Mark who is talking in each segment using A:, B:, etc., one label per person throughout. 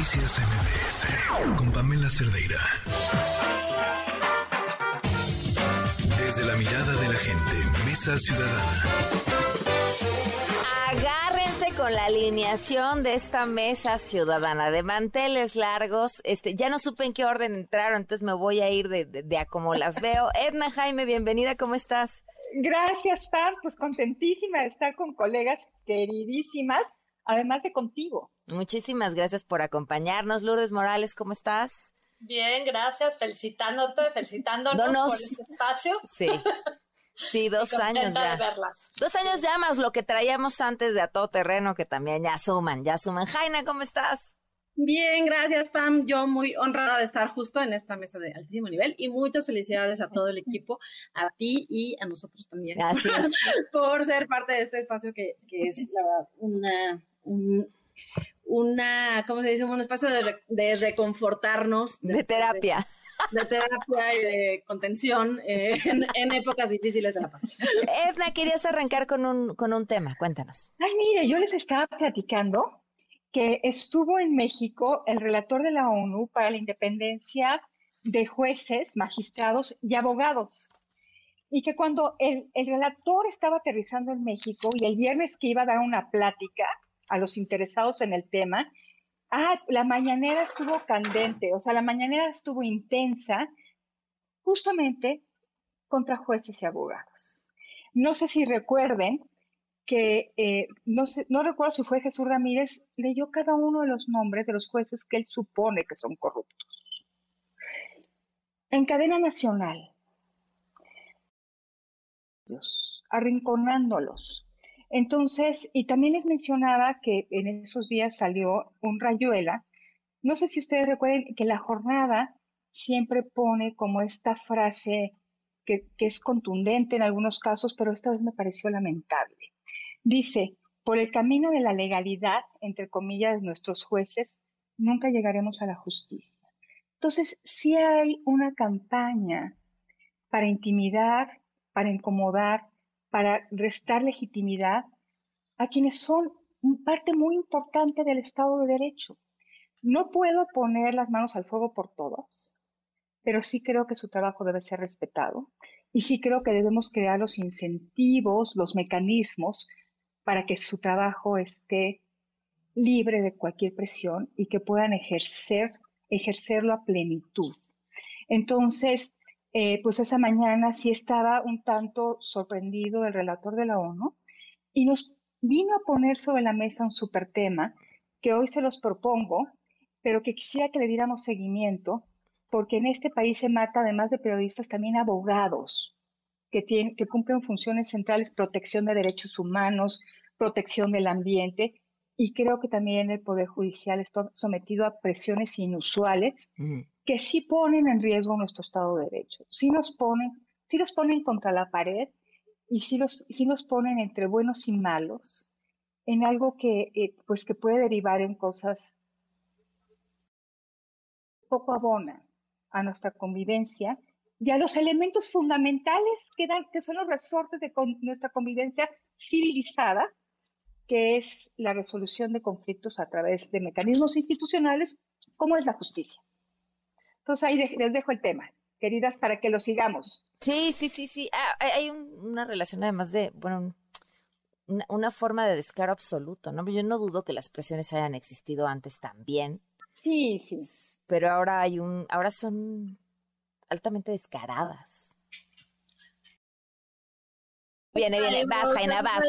A: Noticias MBS con Pamela Cerdeira. Desde la mirada de la gente, Mesa Ciudadana.
B: Agárrense con la alineación de esta mesa ciudadana de manteles largos. Este, ya no supe en qué orden entraron, entonces me voy a ir de, de, de a como las veo. Edna Jaime, bienvenida, ¿cómo estás?
C: Gracias, Pam. Pues contentísima de estar con colegas queridísimas, además de contigo.
B: Muchísimas gracias por acompañarnos. Lourdes Morales, ¿cómo estás?
D: Bien, gracias. Felicitándote, felicitándonos por este espacio.
B: Sí. Sí, dos años ya. Dos años ya más lo que traíamos antes de a todo terreno, que también ya suman, ya suman. Jaina, ¿cómo estás?
E: Bien, gracias Pam. Yo muy honrada de estar justo en esta mesa de altísimo nivel y muchas felicidades a todo el equipo, a ti y a nosotros también.
B: Gracias.
E: por ser parte de este espacio que, que es la verdad una, un, una, ¿cómo se dice? Un espacio de, de reconfortarnos.
B: De, de terapia.
E: De, de, terapia y de contención eh, en, en, épocas difíciles de la paz.
B: Edna, querías arrancar con un, con un tema, cuéntanos.
C: Ay, mire, yo les estaba platicando que estuvo en México el relator de la ONU para la independencia de jueces, magistrados y abogados. Y que cuando el, el, relator estaba aterrizando en México y el viernes que iba a dar una plática a los interesados en el tema, ah, la mañanera estuvo candente, o sea, la mañanera estuvo intensa justamente contra jueces y abogados. No sé si recuerden que eh, no, no recuerdo si fue Jesús Ramírez, leyó cada uno de los nombres de los jueces que él supone que son corruptos. En cadena nacional, arrinconándolos. Entonces, y también les mencionaba que en esos días salió un rayuela. No sé si ustedes recuerden que la jornada siempre pone como esta frase que, es contundente en algunos casos, pero esta vez me pareció lamentable Dice, por el camino de la legalidad, entre comillas, de nuestros jueces, nunca llegaremos a la justicia. Entonces, si hay una campaña para intimidar, para incomodar, para restar legitimidad a quienes son parte muy importante del Estado de Derecho. No puedo poner las manos al fuego por todos, pero sí creo que su trabajo debe ser respetado y sí creo que debemos crear los incentivos, los mecanismos para que su trabajo esté libre de cualquier presión y que puedan ejercer, ejercerlo a plenitud. Entonces, eh, pues esa mañana sí estaba un tanto sorprendido el relator de la ONU y nos vino a poner sobre la mesa un super tema que hoy se los propongo, pero que quisiera que le diéramos seguimiento, porque en este país se mata, además de periodistas, también abogados que, tienen, que cumplen funciones centrales, protección de derechos humanos, protección del ambiente, y creo que también el Poder Judicial está sometido a presiones inusuales mm. Que sí ponen en riesgo nuestro Estado de Derecho, sí nos ponen, sí los ponen contra la pared y sí los, nos ponen entre buenos y malos en algo que, eh, pues que puede derivar en cosas poco abonan a nuestra convivencia y a los elementos fundamentales que, dan, que son los resortes de nuestra convivencia civilizada, que es la resolución de conflictos a través de mecanismos institucionales, como es la justicia. Entonces ahí de, les dejo el tema, queridas, para que lo sigamos.
B: Sí, sí, sí, sí. Ah, hay un, una relación además de, bueno, una, una, forma de descaro absoluto, ¿no? Yo no dudo que las presiones hayan existido antes también.
C: Sí, sí.
B: Pero ahora hay un, ahora son altamente descaradas. Viene, viene, vas, Jaina, vas.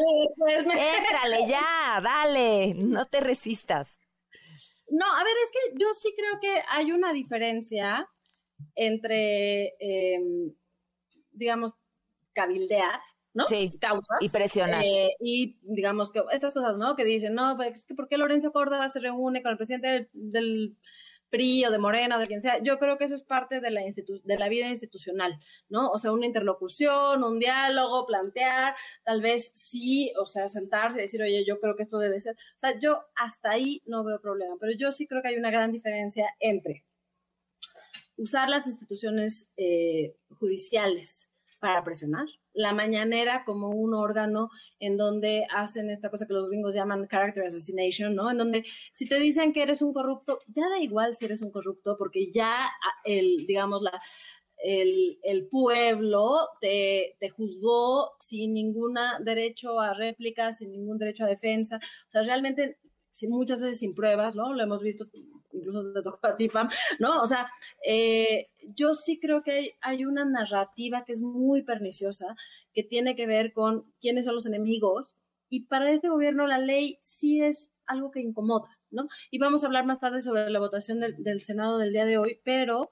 B: Éntrale ya, dale, no te resistas.
E: No, a ver, es que yo sí creo que hay una diferencia entre, eh, digamos, cabildear, ¿no?
B: Sí,
E: Causas.
B: Y presionar.
E: Eh, y digamos que estas cosas, ¿no? Que dicen, no, pues ¿por qué Lorenzo Córdoba se reúne con el presidente del, del PRI o de Morena de quien sea, yo creo que eso es parte de la, de la vida institucional, ¿no? O sea, una interlocución, un diálogo, plantear, tal vez sí, o sea, sentarse y decir, oye, yo creo que esto debe ser. O sea, yo hasta ahí no veo problema, pero yo sí creo que hay una gran diferencia entre usar las instituciones eh, judiciales para presionar, la mañanera como un órgano en donde hacen esta cosa que los gringos llaman character assassination, ¿no? En donde si te dicen que eres un corrupto, ya da igual si eres un corrupto, porque ya el, digamos, la, el, el, pueblo te, te, juzgó sin ningún derecho a réplica, sin ningún derecho a defensa. O sea, realmente muchas veces sin pruebas, ¿no? Lo hemos visto, incluso te tocó a ti, Pam, ¿no? O sea, eh, yo sí creo que hay, una narrativa que es muy perniciosa, que tiene que ver con quiénes son los enemigos, y para este gobierno la ley sí es algo que incomoda, ¿no? Y vamos a hablar más tarde sobre la votación del, del Senado del día de hoy, pero...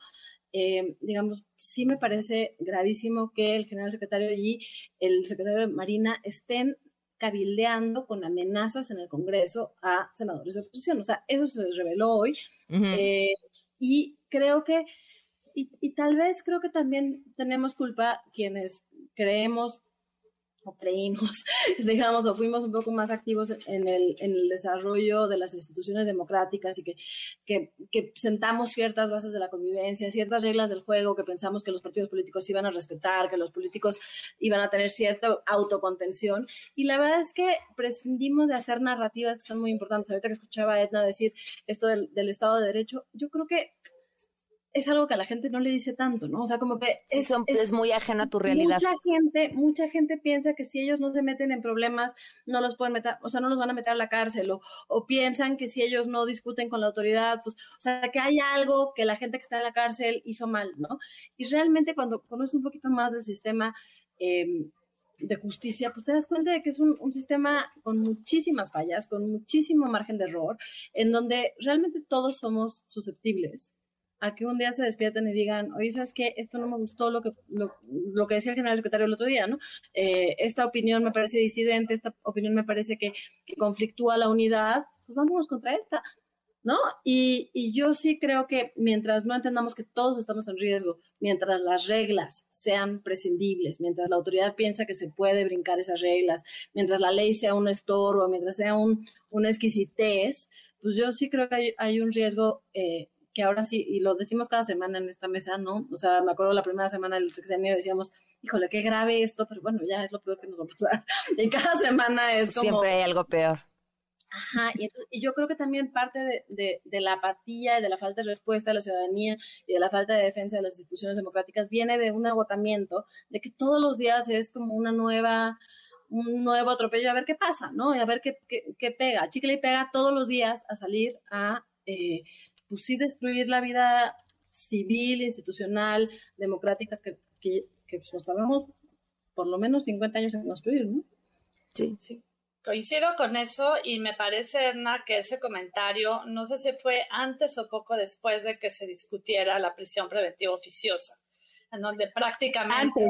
E: Eh, digamos, sí me parece gravísimo que el general secretario y el secretario de Marina estén cabildeando con amenazas en el Congreso a senadores de oposición. O sea, eso se reveló hoy. Eh, y creo que, y, y, tal vez creo que también tenemos culpa quienes creemos creímos, digamos, o fuimos un poco más activos en el, desarrollo de las instituciones democráticas y que, que, sentamos ciertas bases de la convivencia, ciertas reglas del juego que pensamos que los partidos políticos iban a respetar, que los políticos iban a tener cierta autocontención. Y la verdad es que prescindimos de hacer narrativas que son muy importantes. Ahorita que escuchaba a Edna decir esto del Estado de Derecho, yo creo que es algo que a la gente no le dice tanto, ¿no? O sea, como que
B: es, es, muy ajeno a tu realidad.
E: Mucha gente, mucha gente piensa que si ellos no se meten en problemas, no los pueden meter, o sea, no los van a meter a la cárcel, o, o piensan que si ellos no discuten con la autoridad, pues, o sea, que hay algo que la gente que está en la cárcel hizo mal, ¿no? Y realmente cuando conoces un poquito más del sistema em, de justicia, pues te das cuenta de que es un, un, sistema con muchísimas fallas, con muchísimo margen de error, en donde realmente todos somos susceptibles a que un día se despierten y digan, oye, ¿sabes qué? Esto no me gustó lo que, lo, lo que decía el general secretario el otro día, ¿no? Eh, esta opinión me parece disidente, esta opinión me parece que, conflictúa la unidad, pues vámonos contra esta, ¿no? Y, y, yo sí creo que mientras no entendamos que todos estamos en riesgo, mientras las reglas sean prescindibles, mientras la autoridad piensa que se puede brincar esas reglas, mientras la ley sea un estorbo, mientras sea un, una exquisitez, pues yo sí creo que hay, hay un riesgo eh, que ahora sí, y lo decimos cada semana en esta mesa, ¿no? O sea, me acuerdo la primera semana del sexenio decíamos, híjole, qué grave esto, pero bueno, ya es lo peor que nos va a pasar. Y cada semana es como...
B: Siempre hay algo peor.
E: Ajá, y, y yo creo que también parte de, de, de, la apatía y de la falta de respuesta de la ciudadanía y de la falta de defensa de las instituciones democráticas viene de un agotamiento, de que todos los días es como una nueva un nuevo atropello a ver qué pasa, ¿no? Y a ver qué, qué, qué pega. Chicle y pega todos los días a salir a eh, pues sí destruir la vida civil, institucional, democrática que, que, que pues, nos tardamos por lo menos 50 años en construir, ¿no?
B: Sí.
D: sí. Coincido con eso y me parece, Edna, que ese comentario, no sé si fue antes o poco después de que se discutiera la prisión preventiva oficiosa, en donde prácticamente...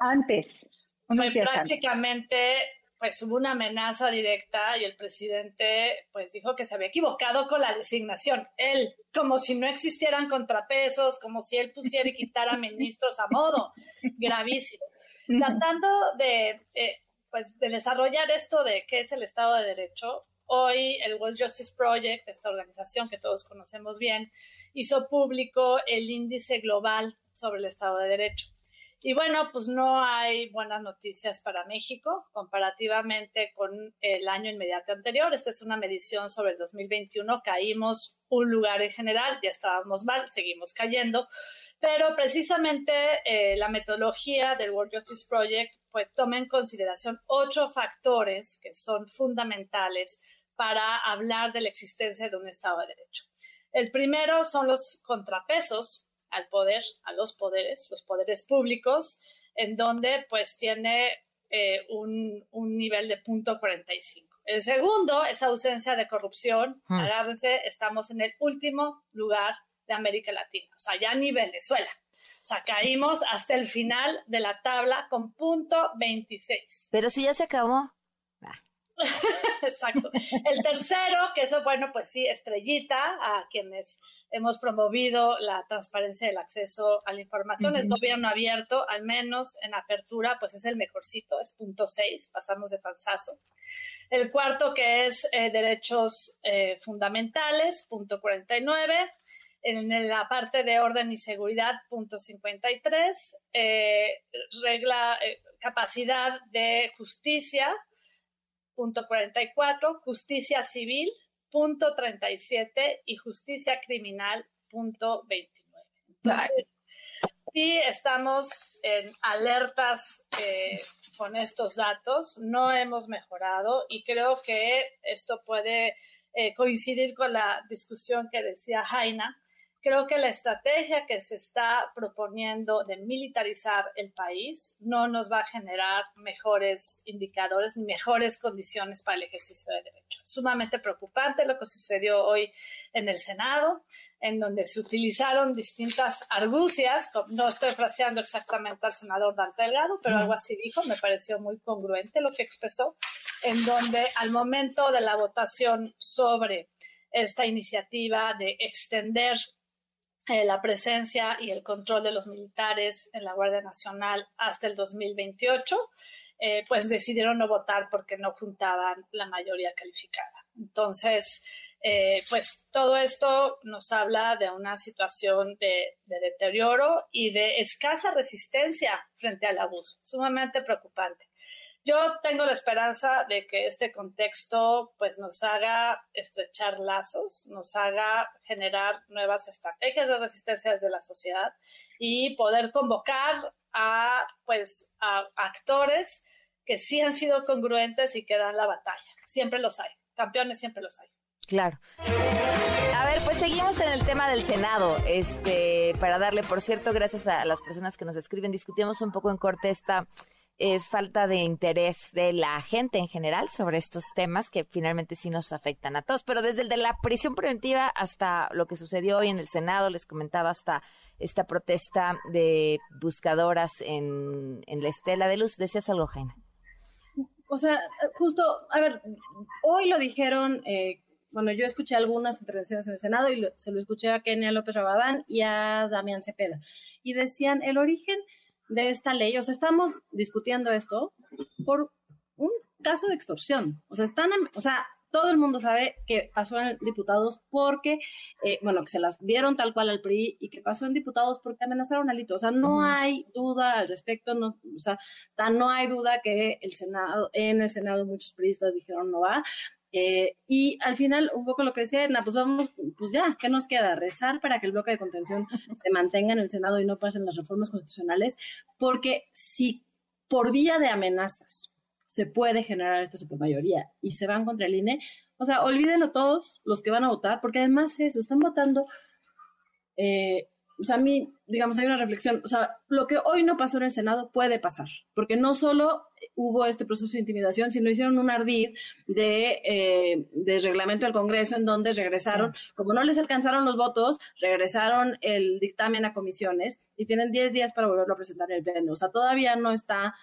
C: Antes,
D: antes. Fue prácticamente pues hubo una amenaza directa y el presidente pues dijo que se había equivocado con la designación. Él, como si no existieran contrapesos, como si él pusiera y quitara ministros a modo. Gravísimo. Tratando de, eh, pues, de desarrollar esto de qué es el Estado de Derecho, hoy el World Justice Project, esta organización que todos conocemos bien, hizo público el índice global sobre el Estado de Derecho. Y bueno, pues no hay buenas noticias para México comparativamente con el año inmediato anterior. Esta es una medición sobre el 2021. Caímos un lugar en general, ya estábamos mal, seguimos cayendo. Pero precisamente eh, la metodología del World Justice Project pues toma en consideración ocho factores que son fundamentales para hablar de la existencia de un Estado de Derecho. El primero son los contrapesos al poder, a los poderes, los poderes públicos, en donde pues tiene eh, un, un, nivel de punto 45. El segundo es ausencia de corrupción. Hmm. Agárrense, estamos en el último lugar de América Latina, o sea, ya ni Venezuela. O sea, caímos hasta el final de la tabla con punto 26.
B: Pero si ya se acabó.
D: Exacto. El tercero, que eso, bueno, pues sí, estrellita a quienes hemos promovido la transparencia del acceso a la información, es gobierno abierto, al menos en apertura, pues es el mejorcito, es punto seis, pasamos de panzazo. El cuarto, que es eh, derechos eh, fundamentales, punto 49. en la parte de orden y seguridad, punto 53, eh, regla, eh, capacidad de justicia, punto 44, justicia civil, punto 37 y justicia criminal, punto 29. Entonces, sí estamos en alertas eh, con estos datos, no hemos mejorado y creo que esto puede coincidir con la discusión que decía Jaina Creo que la estrategia que se está proponiendo de militarizar el país no nos va a generar mejores indicadores ni mejores condiciones para el ejercicio de derechos. Es sumamente preocupante lo que sucedió hoy en el Senado, en donde se utilizaron distintas argucias. No estoy fraseando exactamente al senador Dante Delgado, pero algo así dijo, me pareció muy congruente lo que expresó, en donde al momento de la votación sobre esta iniciativa de extender eh, la presencia y el control de los militares en la Guardia Nacional hasta el 2028, eh, pues decidieron no votar porque no juntaban la mayoría calificada. Entonces, eh, pues todo esto nos habla de una situación de, de, deterioro y de escasa resistencia frente al abuso, sumamente preocupante. Yo tengo la esperanza de que este contexto pues nos haga estrechar lazos, nos haga generar nuevas estrategias de resistencia desde la sociedad y poder convocar a pues a actores que sí han sido congruentes y que dan la batalla. Siempre los hay, campeones siempre los hay.
B: Claro. A ver, pues seguimos en el tema del Senado. Este, para darle, por cierto, gracias a las personas que nos escriben, discutimos un poco en corte esta eh, falta de interés de la gente en general sobre estos temas que finalmente sí nos afectan a todos. Pero desde la prisión preventiva hasta lo que sucedió hoy en el Senado, les comentaba hasta esta protesta de buscadoras en, la estela de luz. ¿Decías algo, Jaina?
E: O sea, justo, a ver, hoy lo dijeron, eh, bueno, yo escuché algunas intervenciones en el Senado y se lo escuché a Kenia López Rabadán y a Damián Cepeda. Y decían, el origen de esta ley, o sea, estamos discutiendo esto por un caso de extorsión. O sea, están, o sea, todo el mundo sabe que pasó en diputados porque, eh, bueno, que se las dieron tal cual al PRI y que pasó en diputados porque amenazaron a Lito. O sea, no hay duda al respecto, no, o sea, no hay duda que el Senado, en el Senado muchos priistas dijeron no va. Eh, y al final, un poco lo que decía Edna, pues vamos, pues ya, ¿qué nos queda? Rezar para que el bloque de contención se mantenga en el Senado y no pasen las reformas constitucionales, porque si por vía de amenazas se puede generar esta supermayoría y se van contra el INE, o sea, olvídenlo todos los que van a votar, porque además eso, están votando eh, o sea, a mí, digamos, hay una reflexión, o sea, lo que hoy no pasó en el Senado puede pasar, porque no solo hubo este proceso de intimidación, sino hicieron un ardid de, eh, de reglamento del Congreso en donde regresaron, como no les alcanzaron los votos, regresaron el dictamen a comisiones y tienen 10 días para volverlo a presentar en el Pleno. O sea, todavía no está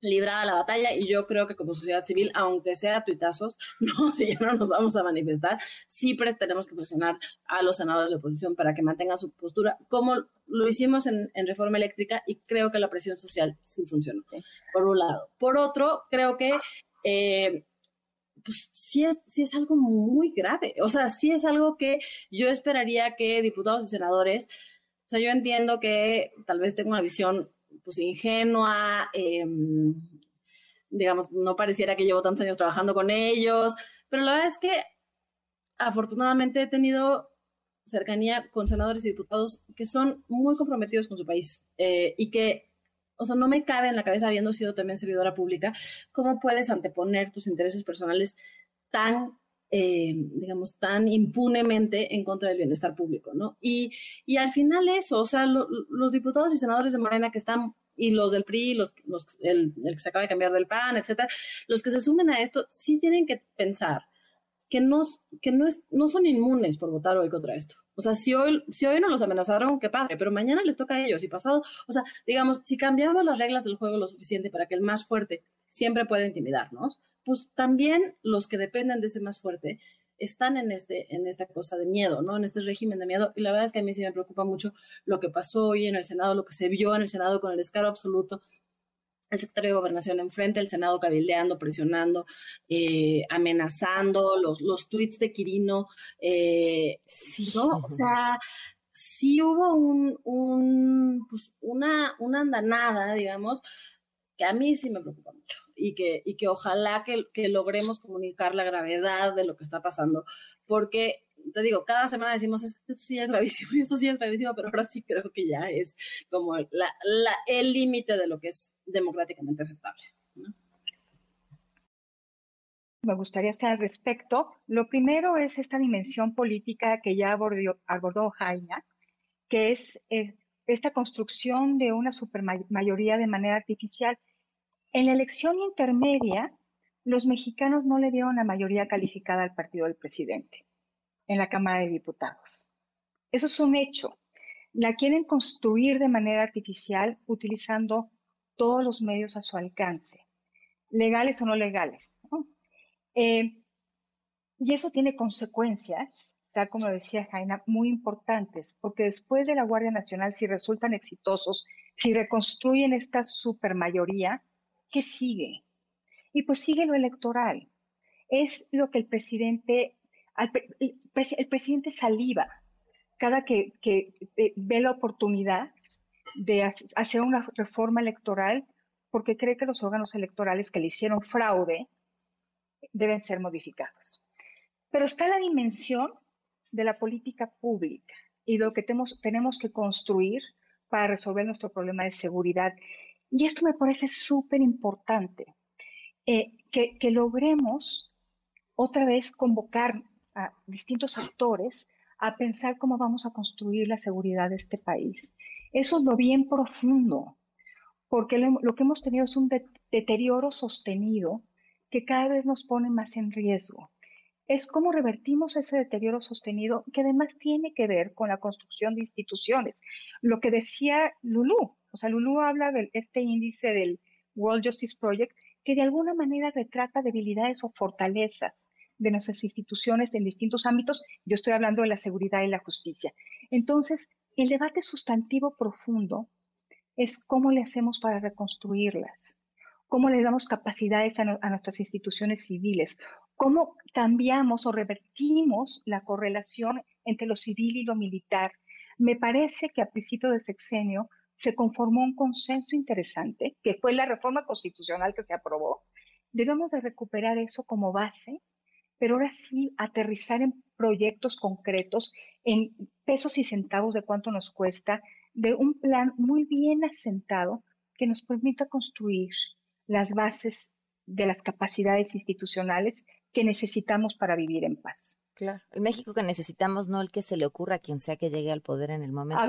E: librada la batalla y yo creo que como sociedad civil, aunque sea tuitazos, no, si ya no nos vamos a manifestar, sí tenemos que presionar a los senadores de oposición para que mantengan su postura, como lo hicimos en, reforma eléctrica y creo que la presión social sí funcionó, por un lado. Por otro, creo que eh, pues sí es, sí es algo muy grave, o sea, sí es algo que yo esperaría que diputados y senadores, o sea, yo entiendo que tal vez tengo una visión pues ingenua, em, digamos, no pareciera que llevo tantos años trabajando con ellos, pero la verdad es que afortunadamente he tenido cercanía con senadores y diputados que son muy comprometidos con su país eh, y que, o sea, no me cabe en la cabeza, habiendo sido también servidora pública, cómo puedes anteponer tus intereses personales tan eh, digamos, tan impunemente en contra del bienestar público, ¿no? Y, y al final eso, o sea, los diputados y senadores de Morena que están, y los del PRI, los, los el, que se acaba de cambiar del PAN, etcétera, los que se sumen a esto, sí tienen que pensar que no, que no, es, no son inmunes por votar hoy contra esto. O sea, si hoy, si hoy no los amenazaron, qué padre, pero mañana les toca a ellos y pasado, o sea, digamos, si cambiamos las reglas del juego lo suficiente para que el más fuerte siempre pueda intimidarnos, pues también los que dependen de ese más fuerte están en, este, en esta cosa de miedo, ¿no? En este régimen de miedo. Y la verdad es que a mí sí me preocupa mucho lo que pasó hoy en el Senado, lo que se vio en el Senado con el descaro absoluto el secretario de Gobernación enfrente, el Senado cabildeando, presionando, eh, amenazando, los, los tweets de Quirino. Eh, sí. ¿no? O sea, sí hubo un, un pues una, una andanada, digamos, que a mí sí me preocupa mucho y que, y que ojalá que, que logremos comunicar la gravedad de lo que está pasando, porque te digo, cada semana decimos, esto sí es gravísimo esto sí es gravísimo, pero ahora sí creo que ya es como la, la, el límite de lo que es democráticamente aceptable.
C: Me gustaría estar al respecto. Lo primero es esta dimensión política que ya abordó, abordó Jaina, que es eh, esta construcción de una supermayoría de manera artificial. En la elección intermedia, los mexicanos no le dieron la mayoría calificada al partido del presidente en la Cámara de Diputados. Eso es un hecho. La quieren construir de manera artificial utilizando todos los medios a su alcance, legales o no legales. Eh, y eso tiene consecuencias, tal como decía Jaina, muy importantes, porque después de la Guardia Nacional, si resultan exitosos, si reconstruyen esta supermayoría, ¿qué sigue? Y pues sigue lo electoral. Es lo que el presidente el, presidente saliva cada que, eh, ve la oportunidad de hacer una reforma electoral porque cree que los órganos electorales que le hicieron fraude deben ser modificados. Pero está la dimensión de la política pública y lo que tenemos, tenemos que construir para resolver nuestro problema de seguridad. Y esto me parece súper importante, eh, que, que logremos otra vez convocar a distintos actores a pensar cómo vamos a construir la seguridad de este país. Eso es lo bien profundo, porque lo, que hemos tenido es un deterioro sostenido que cada vez nos pone más en riesgo. Es cómo revertimos ese deterioro sostenido que además tiene que ver con la construcción de instituciones. Lo que decía Lulú, o sea, Lulú habla de este índice del World Justice Project que de alguna manera retrata debilidades o fortalezas de nuestras instituciones en distintos ámbitos. Yo estoy hablando de la seguridad y la justicia. Entonces, el debate sustantivo profundo es cómo le hacemos para reconstruirlas, cómo le damos capacidades a, nuestras instituciones civiles, cómo cambiamos o revertimos la correlación entre lo civil y lo militar. Me parece que a principio de sexenio se conformó un consenso interesante, que fue la reforma constitucional que se aprobó. Debemos de recuperar eso como base pero ahora sí aterrizar en proyectos concretos, en pesos y centavos de cuánto nos cuesta, de un plan muy bien asentado que nos permita construir las bases de las capacidades institucionales que necesitamos para vivir en paz.
B: Claro, el México que necesitamos, no el que se le ocurra a quien sea que llegue al poder en el momento.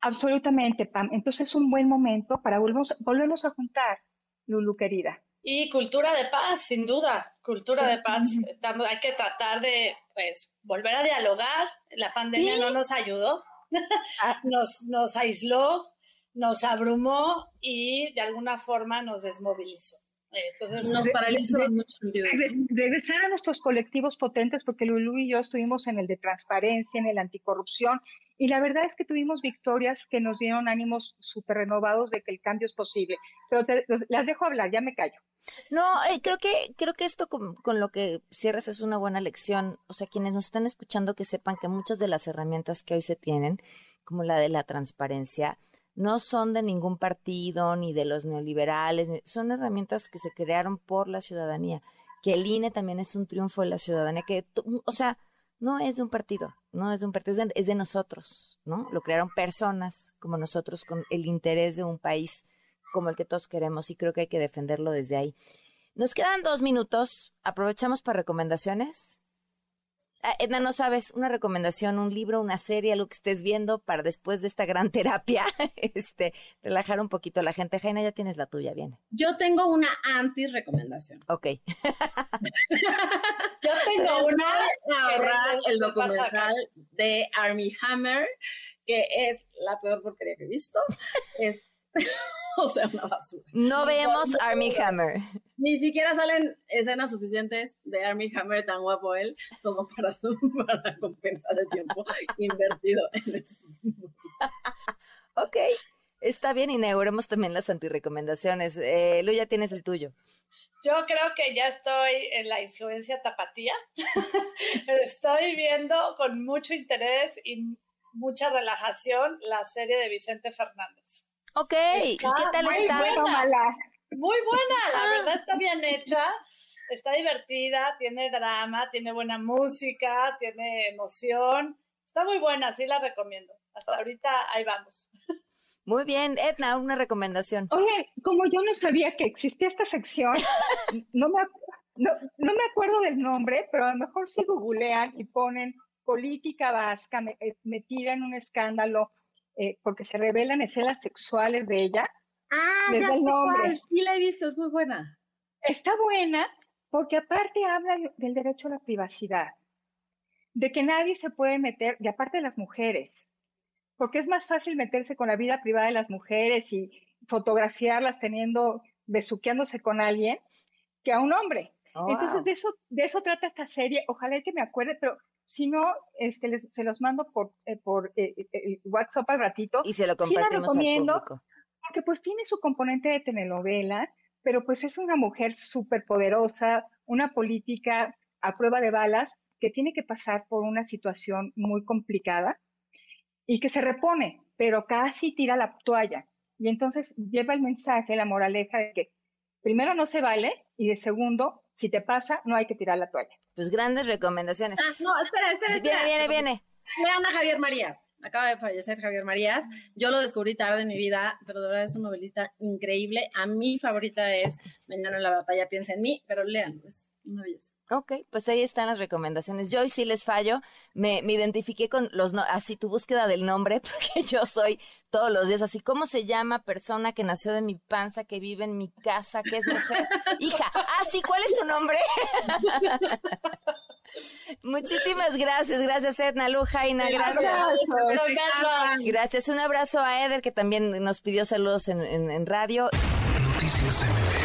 C: absolutamente, Pam. Entonces es un buen momento para volvernos a juntar, Lulu querida.
D: Y cultura de paz, sin duda, cultura de paz. Estamos, hay que tratar de, pues, volver a dialogar. La pandemia no nos ayudó, ah. nos, nos aisló, nos abrumó y de alguna forma nos desmovilizó. Entonces
C: nos paralizó en muchos sentidos. Regresar a nuestros colectivos potentes, porque Lulu y yo estuvimos en el de transparencia, en el anticorrupción, y la verdad es que tuvimos victorias que nos dieron ánimos súper renovados de que el cambio es posible. Pero las dejo hablar, ya me callo.
B: No, eh, creo que creo que esto con, con, lo que cierras es una buena lección. O sea, quienes nos están escuchando que sepan que muchas de las herramientas que hoy se tienen, como la de la transparencia, no son de ningún partido ni de los neoliberales, son herramientas que se crearon por la ciudadanía. Que el INE también es un triunfo de la ciudadanía, que, o sea, no es de un partido, no es de un partido, es de nosotros, ¿no? Lo crearon personas como nosotros con el interés de un país como el que todos queremos y creo que hay que defenderlo desde ahí. Nos quedan dos minutos. Aprovechamos para recomendaciones. Ah, Edna, no sabes, una recomendación, un libro, una serie, algo que estés viendo para después de esta gran terapia, este, relajar un poquito a la gente. Jaina, ya tienes la tuya, viene.
E: Yo tengo una anti-recomendación.
B: Ok.
D: Yo tengo una.
E: el documental de Army Hammer, que es la peor porquería que he visto. Es o sea, una basura.
B: No vemos Army Hammer.
E: Ni siquiera salen escenas suficientes de Army Hammer tan guapo él como para, para compensar el tiempo invertido en eso.
B: ok. Está bien, inauguremos también las antirecomendaciones. Eh, Lu, ya tienes el tuyo.
D: Yo creo que ya estoy en la influencia tapatía, pero estoy viendo con mucho interés y mucha relajación la serie de Vicente Fernández.
B: Ok, ¿y qué tal
C: muy
B: está?
C: buena.
D: Muy buena, la
B: Ah.
D: verdad está bien hecha, está divertida, tiene drama, tiene buena música, tiene emoción. Está muy buena, sí la recomiendo. Hasta ahorita ahí vamos.
B: Muy bien, Edna, una recomendación.
C: Oye, como yo no sabía que existía esta sección, no me, no, no me acuerdo del nombre, pero a lo mejor si googlean y ponen política vasca eh, metida en un escándalo eh, porque se revelan escenas sexuales de ella,
E: Ah, ya
C: el
E: sé
C: nombre.
E: cuál. Sí la he visto, es muy buena.
C: está buena porque aparte habla de- del derecho a la privacidad, de que nadie se puede meter, y aparte de las mujeres, porque es más fácil meterse con la vida privada de las mujeres y fotografiarlas teniendo, besuqueándose con alguien, que a un hombre.
B: Oh,
C: Entonces,
B: wow.
C: de eso, de eso trata esta serie. Ojalá que me acuerde, pero si no, este, les- se los mando por, eh, por eh, eh, eh, WhatsApp al ratito,
B: Y se lo
C: sí la
B: compartimos al
C: recomiendo.
B: público.
C: Porque pues tiene su componente de telenovela, pero pues es una mujer súper poderosa, una política a prueba de balas, que tiene que pasar por una situación muy complicada y que se repone, pero casi tira la toalla. Y entonces lleva el mensaje, la moraleja de que primero no se vale y de segundo, si te pasa, no hay que tirar la toalla.
B: Pues grandes recomendaciones.
E: Ah, no, espera, espera, espera.
B: Viene, viene, viene.
E: Lean a Javier Marías. Acaba de fallecer Javier Marías. Yo lo descubrí tarde en mi vida, pero de verdad es un novelista increíble. A mi favorita es Mañana en la batalla piensa en mí, pero léanlo, es una belleza.
B: Ok, pues ahí están las recomendaciones. Yo hoy sí les fallo, me, me identifiqué con los, no- así tu búsqueda del nombre, porque yo soy todos los días así, ¿cómo se llama persona que nació de mi panza, que vive en mi casa, que es mujer? Hija, ah, sí, ¿cuál es su nombre? Muchísimas gracias, gracias Edna, Lu, Jaina, gracias. Gracias, un abrazo a Eder que también nos pidió saludos en, en, en radio.
A: Noticias MBS